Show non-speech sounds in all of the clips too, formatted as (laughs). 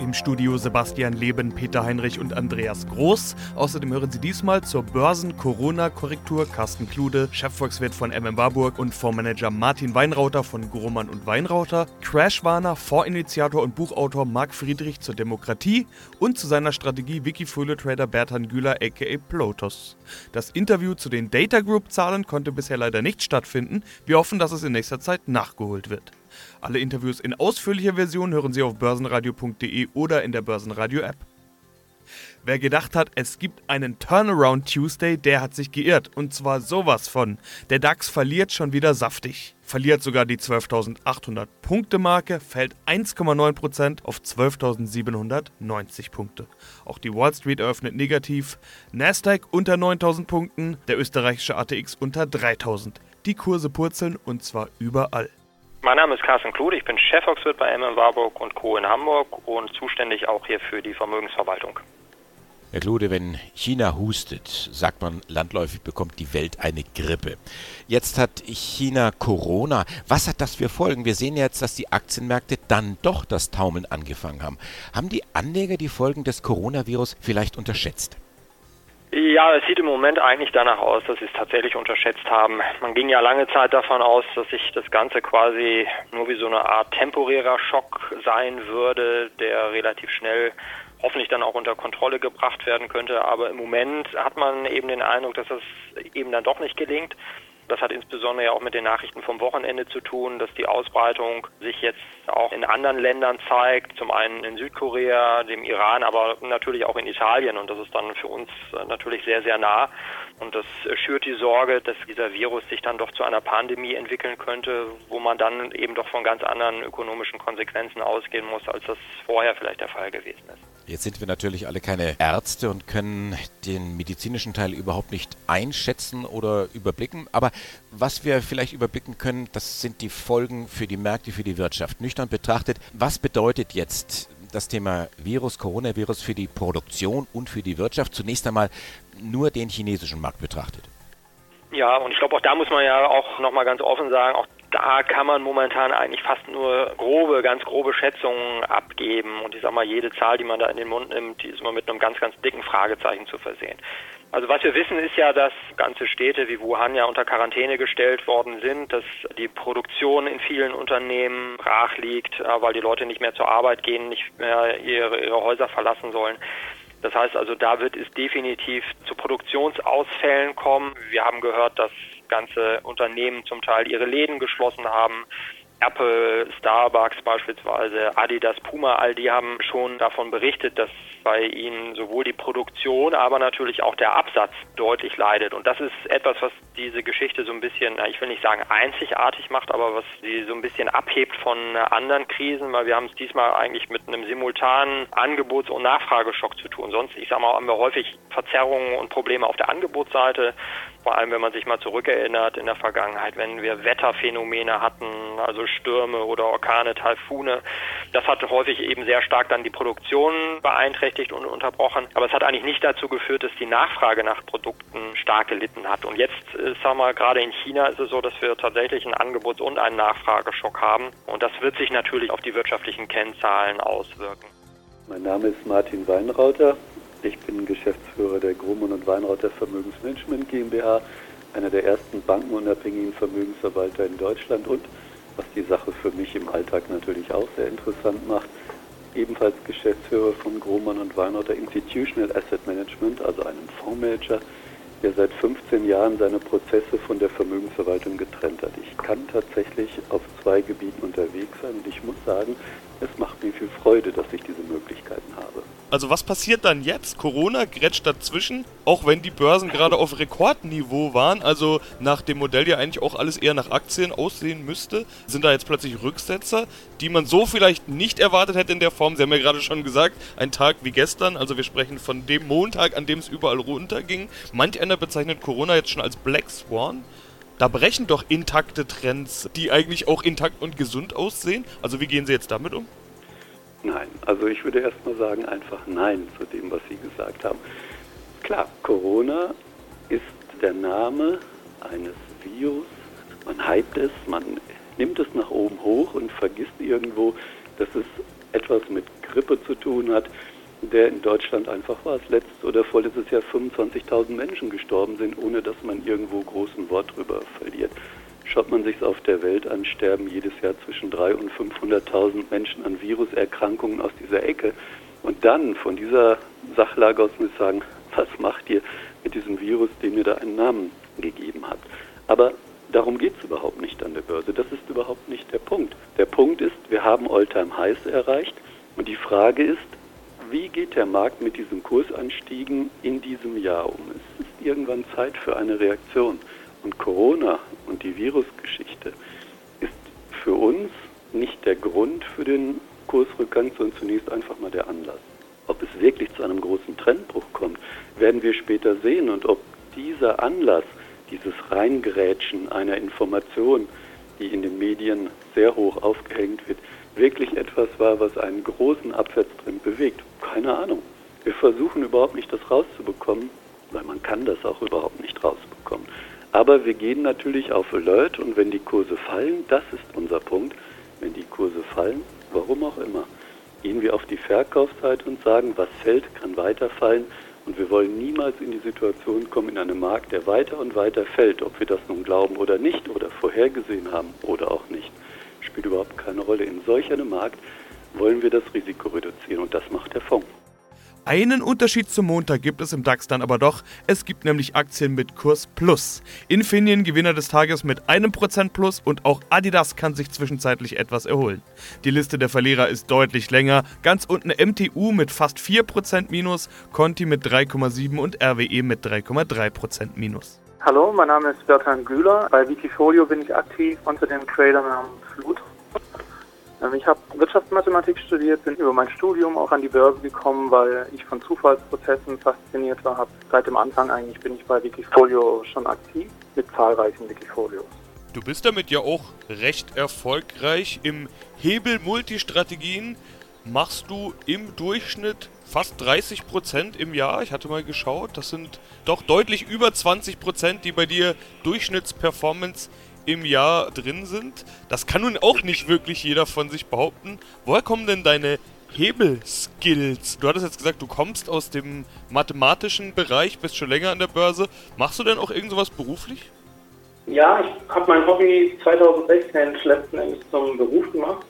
Im Studio Sebastian Leben, Peter Heinrich und Andreas Groß. Außerdem hören Sie diesmal zur Börsen-Corona-Korrektur Carsten Klude, Chefvolkswirt von MM Warburg und Fondsmanager Martin Weinrauter von Grohmann und Weinrauter, Crashwarner, Fondsinitiator und Buchautor Marc Friedrich zur Demokratie und zu seiner Strategie Wikifolio-Trader Bertan Güler aka Plotus. Das Interview zu den Data Group-Zahlen konnte bisher leider nicht stattfinden. Wir hoffen, dass es in nächster Zeit nachgeholt wird. Alle Interviews in ausführlicher Version hören Sie auf börsenradio.de oder in der Börsenradio-App. Wer gedacht hat, es gibt einen Turnaround Tuesday, der hat sich geirrt. Und zwar sowas von. Der DAX verliert schon wieder saftig. Verliert sogar die 12.800 Punkte Marke, fällt 1,9% auf 12.790 Punkte. Auch die Wall Street eröffnet negativ. Nasdaq unter 9.000 Punkten, der österreichische ATX unter 3.000. Die Kurse purzeln und zwar überall. Mein Name ist Carsten Klude, ich bin Chefvolkswirt bei MM Warburg und Co. in Hamburg und zuständig auch hier für die Vermögensverwaltung. Herr Klude, wenn China hustet, sagt man landläufig, bekommt die Welt eine Grippe. Jetzt hat China Corona. Was hat das für Folgen? Wir sehen jetzt, dass die Aktienmärkte dann doch das Taumeln angefangen haben. Haben die Anleger die Folgen des Coronavirus vielleicht unterschätzt? Ja, es sieht im Moment eigentlich danach aus, dass sie es tatsächlich unterschätzt haben. Man ging ja lange Zeit davon aus, dass sich das Ganze quasi nur wie so eine Art temporärer Schock sein würde, der relativ schnell hoffentlich dann auch unter Kontrolle gebracht werden könnte. Aber im Moment hat man eben den Eindruck, dass das eben dann doch nicht gelingt. Das hat insbesondere ja auch mit den Nachrichten vom Wochenende zu tun, dass die Ausbreitung sich jetzt auch in anderen Ländern zeigt, zum einen in Südkorea, dem Iran, aber natürlich auch in Italien und das ist dann für uns natürlich sehr, sehr nah und das schürt die Sorge, dass dieser Virus sich dann doch zu einer Pandemie entwickeln könnte, wo man dann eben doch von ganz anderen ökonomischen Konsequenzen ausgehen muss, als das vorher vielleicht der Fall gewesen ist. Jetzt sind wir natürlich alle keine Ärzte und können den medizinischen Teil überhaupt nicht einschätzen oder überblicken. Aber was wir vielleicht überblicken können, das sind die Folgen für die Märkte, für die Wirtschaft. Nüchtern betrachtet, was bedeutet jetzt das Thema Virus, Coronavirus für die Produktion und für die Wirtschaft? Zunächst einmal nur den chinesischen Markt betrachtet. Ja, und ich glaube, auch da muss man ja auch nochmal ganz offen sagen, auch da kann man momentan eigentlich fast nur grobe, ganz grobe Schätzungen abgeben. Und ich sag mal, jede Zahl, die man da in den Mund nimmt, die ist immer mit einem ganz, ganz dicken Fragezeichen zu versehen. Also was wir wissen ist ja, dass ganze Städte wie Wuhan ja unter Quarantäne gestellt worden sind, dass die Produktion in vielen Unternehmen brach liegt, äh, weil die Leute nicht mehr zur Arbeit gehen, nicht mehr ihre, ihre Häuser verlassen sollen. Das heißt also, da wird es definitiv zu Produktionsausfällen kommen. Wir haben gehört, dass ganze Unternehmen zum Teil ihre Läden geschlossen haben. Apple, Starbucks beispielsweise, Adidas, Puma, all die haben schon davon berichtet, dass bei ihnen sowohl die Produktion, aber natürlich auch der Absatz deutlich leidet. Und das ist etwas, was diese Geschichte so ein bisschen, ich will nicht sagen einzigartig macht, aber was sie so ein bisschen abhebt von anderen Krisen, weil wir haben es diesmal eigentlich mit einem simultanen Angebots- und Nachfrageschock zu tun. Sonst, ich sage mal, haben wir häufig Verzerrungen und Probleme auf der Angebotsseite. Vor allem, wenn man sich mal zurückerinnert in der Vergangenheit, wenn wir Wetterphänomene hatten, also Stürme oder Orkane, Taifune. Das hat häufig eben sehr stark dann die Produktion beeinträchtigt und unterbrochen. Aber es hat eigentlich nicht dazu geführt, dass die Nachfrage nach Produkten stark gelitten hat. Und jetzt, äh, sagen wir gerade in China ist es so, dass wir tatsächlich einen Angebots- und einen Nachfrageschock haben. Und das wird sich natürlich auf die wirtschaftlichen Kennzahlen auswirken. Mein Name ist Martin Weinrauter. Ich bin Geschäftsführer der Grumman und Weinrauter Vermögensmanagement GmbH, einer der ersten bankenunabhängigen Vermögensverwalter in Deutschland und, was die Sache für mich im Alltag natürlich auch sehr interessant macht, ebenfalls Geschäftsführer von Grumman und Weinrauter Institutional Asset Management, also einem Fondsmanager, der seit 15 Jahren seine Prozesse von der Vermögensverwaltung getrennt hat. Ich kann tatsächlich auf zwei Gebieten unterwegs sein und ich muss sagen, es macht mir viel Freude, dass ich diese Möglichkeiten habe. Also was passiert dann jetzt? Corona grätscht dazwischen, auch wenn die Börsen gerade auf Rekordniveau waren, also nach dem Modell ja eigentlich auch alles eher nach Aktien aussehen müsste, sind da jetzt plötzlich Rücksetzer, die man so vielleicht nicht erwartet hätte in der Form. Sie haben ja gerade schon gesagt, ein Tag wie gestern, also wir sprechen von dem Montag, an dem es überall runterging. Manch einer bezeichnet Corona jetzt schon als Black Swan. Da brechen doch intakte Trends, die eigentlich auch intakt und gesund aussehen. Also wie gehen Sie jetzt damit um? Nein, also ich würde erstmal sagen, einfach Nein zu dem, was Sie gesagt haben. Klar, Corona ist der Name eines Virus. Man hypt es, man nimmt es nach oben hoch und vergisst irgendwo, dass es etwas mit Grippe zu tun hat, der in Deutschland einfach war es letztes oder vorletztes Jahr 25.000 Menschen gestorben sind, ohne dass man irgendwo großen Wort drüber verliert. Schaut man sich auf der Welt an, sterben jedes Jahr zwischen 300.000 und 500.000 Menschen an Viruserkrankungen aus dieser Ecke. Und dann von dieser Sachlage aus muss ich sagen, (laughs) was macht ihr mit diesem Virus, dem ihr da einen Namen gegeben habt? Aber darum geht es überhaupt nicht an der Börse. Das ist überhaupt nicht der Punkt. Der Punkt ist, wir haben Alltime Highs erreicht und die Frage ist, wie geht der Markt mit diesen Kursanstiegen in diesem Jahr um? Es ist irgendwann Zeit für eine Reaktion. Und Corona und die Virusgeschichte ist für uns nicht der Grund für den Kursrückgang, sondern zunächst einfach mal der Anlass. Ob es wirklich zu einem großen Trendbruch kommt, werden wir später sehen. Und ob dieser Anlass, dieses Reingerätschen einer Information, die in den Medien sehr hoch aufgehängt wird, wirklich etwas war, was einen großen Abwärtstrend bewegt. Keine Ahnung. Wir versuchen überhaupt nicht das rauszubekommen, weil man kann das auch überhaupt nicht rausbekommen. Aber wir gehen natürlich auf Alert und wenn die Kurse fallen, das ist unser Punkt, wenn die Kurse fallen, warum auch immer, gehen wir auf die Verkaufsseite und sagen, was fällt, kann weiterfallen und wir wollen niemals in die Situation kommen in einem Markt, der weiter und weiter fällt, ob wir das nun glauben oder nicht oder vorhergesehen haben oder auch nicht spielt überhaupt keine Rolle. In solch einem Markt wollen wir das Risiko reduzieren und das macht der Fonds. Einen Unterschied zum Montag gibt es im DAX dann aber doch. Es gibt nämlich Aktien mit Kurs Plus. Infineon Gewinner des Tages mit einem Prozent Plus und auch Adidas kann sich zwischenzeitlich etwas erholen. Die Liste der Verlierer ist deutlich länger. Ganz unten MTU mit fast 4% Minus, Conti mit 3,7 und RWE mit 3,3% Minus. Hallo, mein Name ist Bertrand Güler. Bei Wikifolio bin ich aktiv unter dem Tradernamen Flut. Ähm, ich habe Wirtschaftsmathematik studiert, bin über mein Studium auch an die Börse gekommen, weil ich von Zufallsprozessen fasziniert war. Hab seit dem Anfang eigentlich bin ich bei Wikifolio schon aktiv mit zahlreichen Wikifolios. Du bist damit ja auch recht erfolgreich. Im Hebel Multistrategien machst du im Durchschnitt fast 30 Prozent im Jahr. Ich hatte mal geschaut, das sind doch deutlich über 20 Prozent, die bei dir Durchschnittsperformance im Jahr drin sind. Das kann nun auch nicht wirklich jeder von sich behaupten. Woher kommen denn deine Hebelskills? Du hattest jetzt gesagt, du kommst aus dem mathematischen Bereich, bist schon länger an der Börse. Machst du denn auch irgend sowas beruflich? Ja, ich habe mein Hobby 2016 letzten Endes zum Beruf gemacht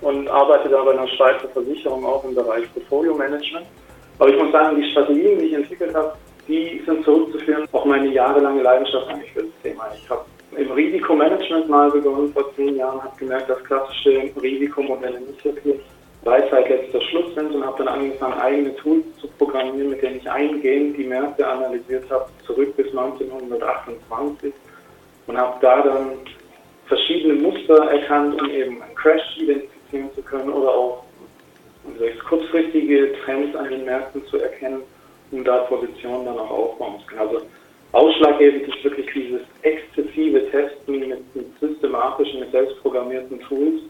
und arbeite da bei einer Schweizer Versicherung auch im Bereich Portfolio Management. Aber ich muss sagen, die Strategien, die ich entwickelt habe, die sind zurückzuführen auf meine jahrelange Leidenschaft eigentlich für das Thema. Ich habe im Risikomanagement mal begonnen vor zehn Jahren, habe gemerkt, dass klassische Risikomodelle nicht wirklich Weisheit letzter Schluss sind und habe dann angefangen, eigene Tools zu programmieren, mit denen ich eingehend die Märkte analysiert habe, zurück bis 1928 und habe da dann verschiedene Muster erkannt, um eben einen Crash identifizieren zu können oder auch kurzfristige Trends an den Märkten zu erkennen, um da Positionen dann auch aufbauen zu können. Also ausschlaggebend ist wirklich dieses exzessive Testen mit, mit systematischen, mit selbstprogrammierten Tools,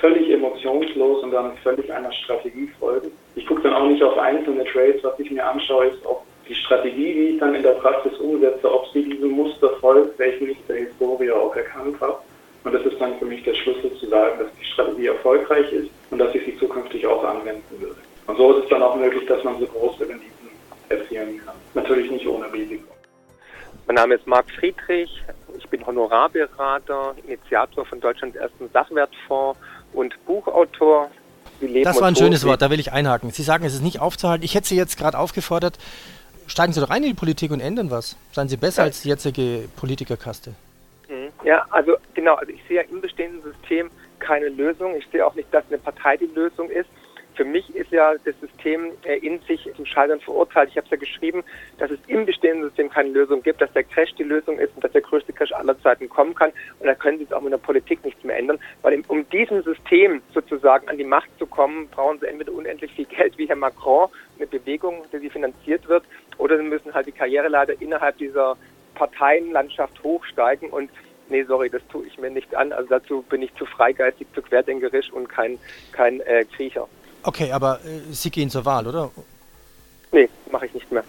völlig emotionslos und dann völlig einer Strategie folgen. Ich gucke dann auch nicht auf einzelne Trades, was ich mir anschaue, ist, ob die Strategie, die ich dann in der Praxis umsetze, ob sie diesem Muster folgt, welchen ich der Historie auch erkannt habe. Und das ist dann für mich der Schlüssel zu sagen, dass die Strategie erfolgreich ist und dass ich sie zukünftig auch anwenden würde. Und so ist es dann auch möglich, dass man so große Renditen erzielen kann. Natürlich nicht ohne Risiko. Mein Name ist Marc Friedrich. Ich bin Honorarberater, Initiator von Deutschlands ersten Sachwertfonds und Buchautor. Das war ein schönes Wort, da will ich einhaken. Sie sagen, es ist nicht aufzuhalten. Ich hätte Sie jetzt gerade aufgefordert, steigen Sie doch rein in die Politik und ändern was. Seien Sie besser ja. als die jetzige Politikerkaste. Mhm. Ja, also genau, also ich sehe ja im bestehenden System keine Lösung. Ich sehe auch nicht, dass eine Partei die Lösung ist. Für mich ist ja das System äh, in sich zum Scheitern verurteilt. Ich habe es ja geschrieben, dass es im bestehenden System keine Lösung gibt, dass der Crash die Lösung ist und dass der größte Crash aller Zeiten kommen kann. Und da können Sie jetzt auch mit der Politik nichts mehr ändern, weil um diesem System sozusagen an die Macht zu kommen, brauchen Sie entweder unendlich viel Geld wie Herr Macron, eine Bewegung, die finanziert wird, oder Sie müssen halt die Karriereleiter innerhalb dieser Parteienlandschaft hochsteigen und nee, sorry, das tue ich mir nicht an. Also dazu bin ich zu freigeistig, zu querdenkerisch und kein, kein äh, Kriecher. Okay, aber äh, Sie gehen zur Wahl, oder? Nee, mache ich nicht mehr.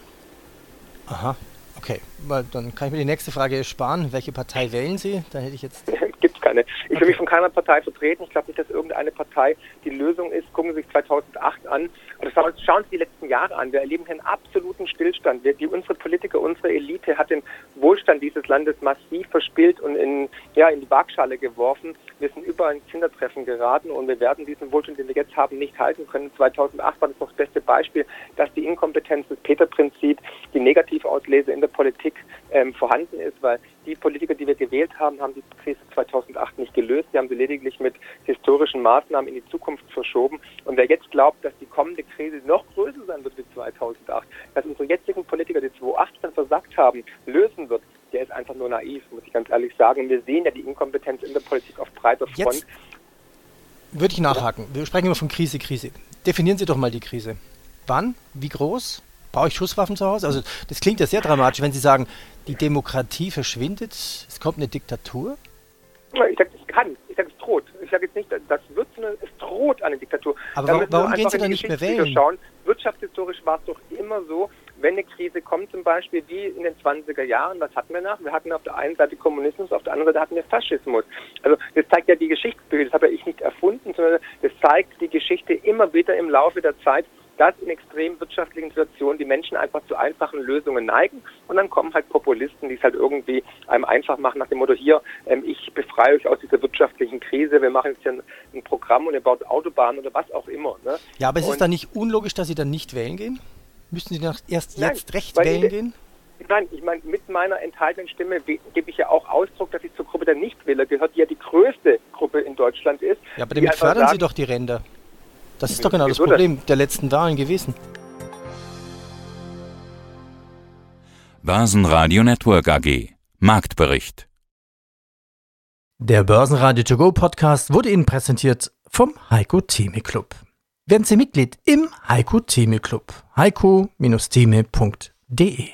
Aha, okay. Weil dann kann ich mir die nächste Frage sparen. Welche Partei wählen Sie? Da hätte ich jetzt. (laughs) Gibt keine. Ich okay. will mich von keiner Partei vertreten. Ich glaube nicht, dass irgendeine Partei die Lösung ist. Gucken Sie sich 2008 an. Und schauen Sie die letzten Jahre an. Wir erleben hier einen absoluten Stillstand. Wir, die, unsere Politiker, unsere Elite hat den Wohlstand dieses Landes massiv verspielt und in, ja, in die Waagschale geworfen. Wir sind überall ins Hintertreffen geraten und wir werden diesen Wohlstand, den wir jetzt haben, nicht halten können. 2008 war das noch das beste Beispiel, dass die Inkompetenz des Peter-Prinzip, die Negativauslese in der Politik ähm, vorhanden ist, weil die Politiker, die wir gewählt haben, haben die Krise 2008 nicht gelöst. Sie haben sie lediglich mit historischen Maßnahmen in die Zukunft verschoben. Und wer jetzt glaubt, dass die kommende Krise noch größer sein wird wie 2008, dass unsere jetzigen Politiker, die 2018 versagt haben, lösen wird, der ist einfach nur naiv, muss ich ganz ehrlich sagen. Wir sehen ja die Inkompetenz in der Politik auf breiter Front. Jetzt würde ich nachhaken. Wir sprechen immer von Krise, Krise. Definieren Sie doch mal die Krise. Wann? Wie groß? Brauche ich Schusswaffen zu Hause? Also das klingt ja sehr dramatisch, wenn Sie sagen, die Demokratie verschwindet, es kommt eine Diktatur. Ich sage, es kann. Ich sage, es droht. Ich sage jetzt nicht, das wird, sondern es droht eine Diktatur. Aber warum, warum gehen Sie dann nicht mehr wählen? Schauen. Wirtschaftshistorisch war es doch immer so, wenn eine Krise kommt, zum Beispiel wie in den 20er Jahren, was hatten wir nach? Wir hatten auf der einen Seite Kommunismus, auf der anderen Seite hatten wir Faschismus. Also das zeigt ja die Geschichtsbücher, das habe ja ich nicht erfunden, sondern das zeigt die Geschichte immer wieder im Laufe der Zeit, dass in extrem wirtschaftlichen Situationen die Menschen einfach zu einfachen Lösungen neigen und dann kommen halt Populisten, die es halt irgendwie einem einfach machen nach dem Motto, hier, ähm, ich befreie euch aus dieser wirtschaftlichen Krise, wir machen jetzt hier ein, ein Programm und ihr baut Autobahnen oder was auch immer. Ne? Ja, aber es und ist dann nicht unlogisch, dass sie dann nicht wählen gehen? Müssten sie dann erst Nein, jetzt recht wählen ich, gehen? Nein, ich meine, mit meiner enthaltenen Stimme gebe ich ja auch Ausdruck, dass ich zur Gruppe der Nichtwähler gehört, die ja die größte Gruppe in Deutschland ist. Ja, aber damit fördern sagen, Sie doch die Ränder. Das ist doch genau das Problem der letzten Wahlen gewesen. Börsenradio Network AG Marktbericht Der Börsenradio To Go Podcast wurde Ihnen präsentiert vom Heiko Theme Club. Werden Sie Mitglied im Heiko Theme Club. heiko-theme.de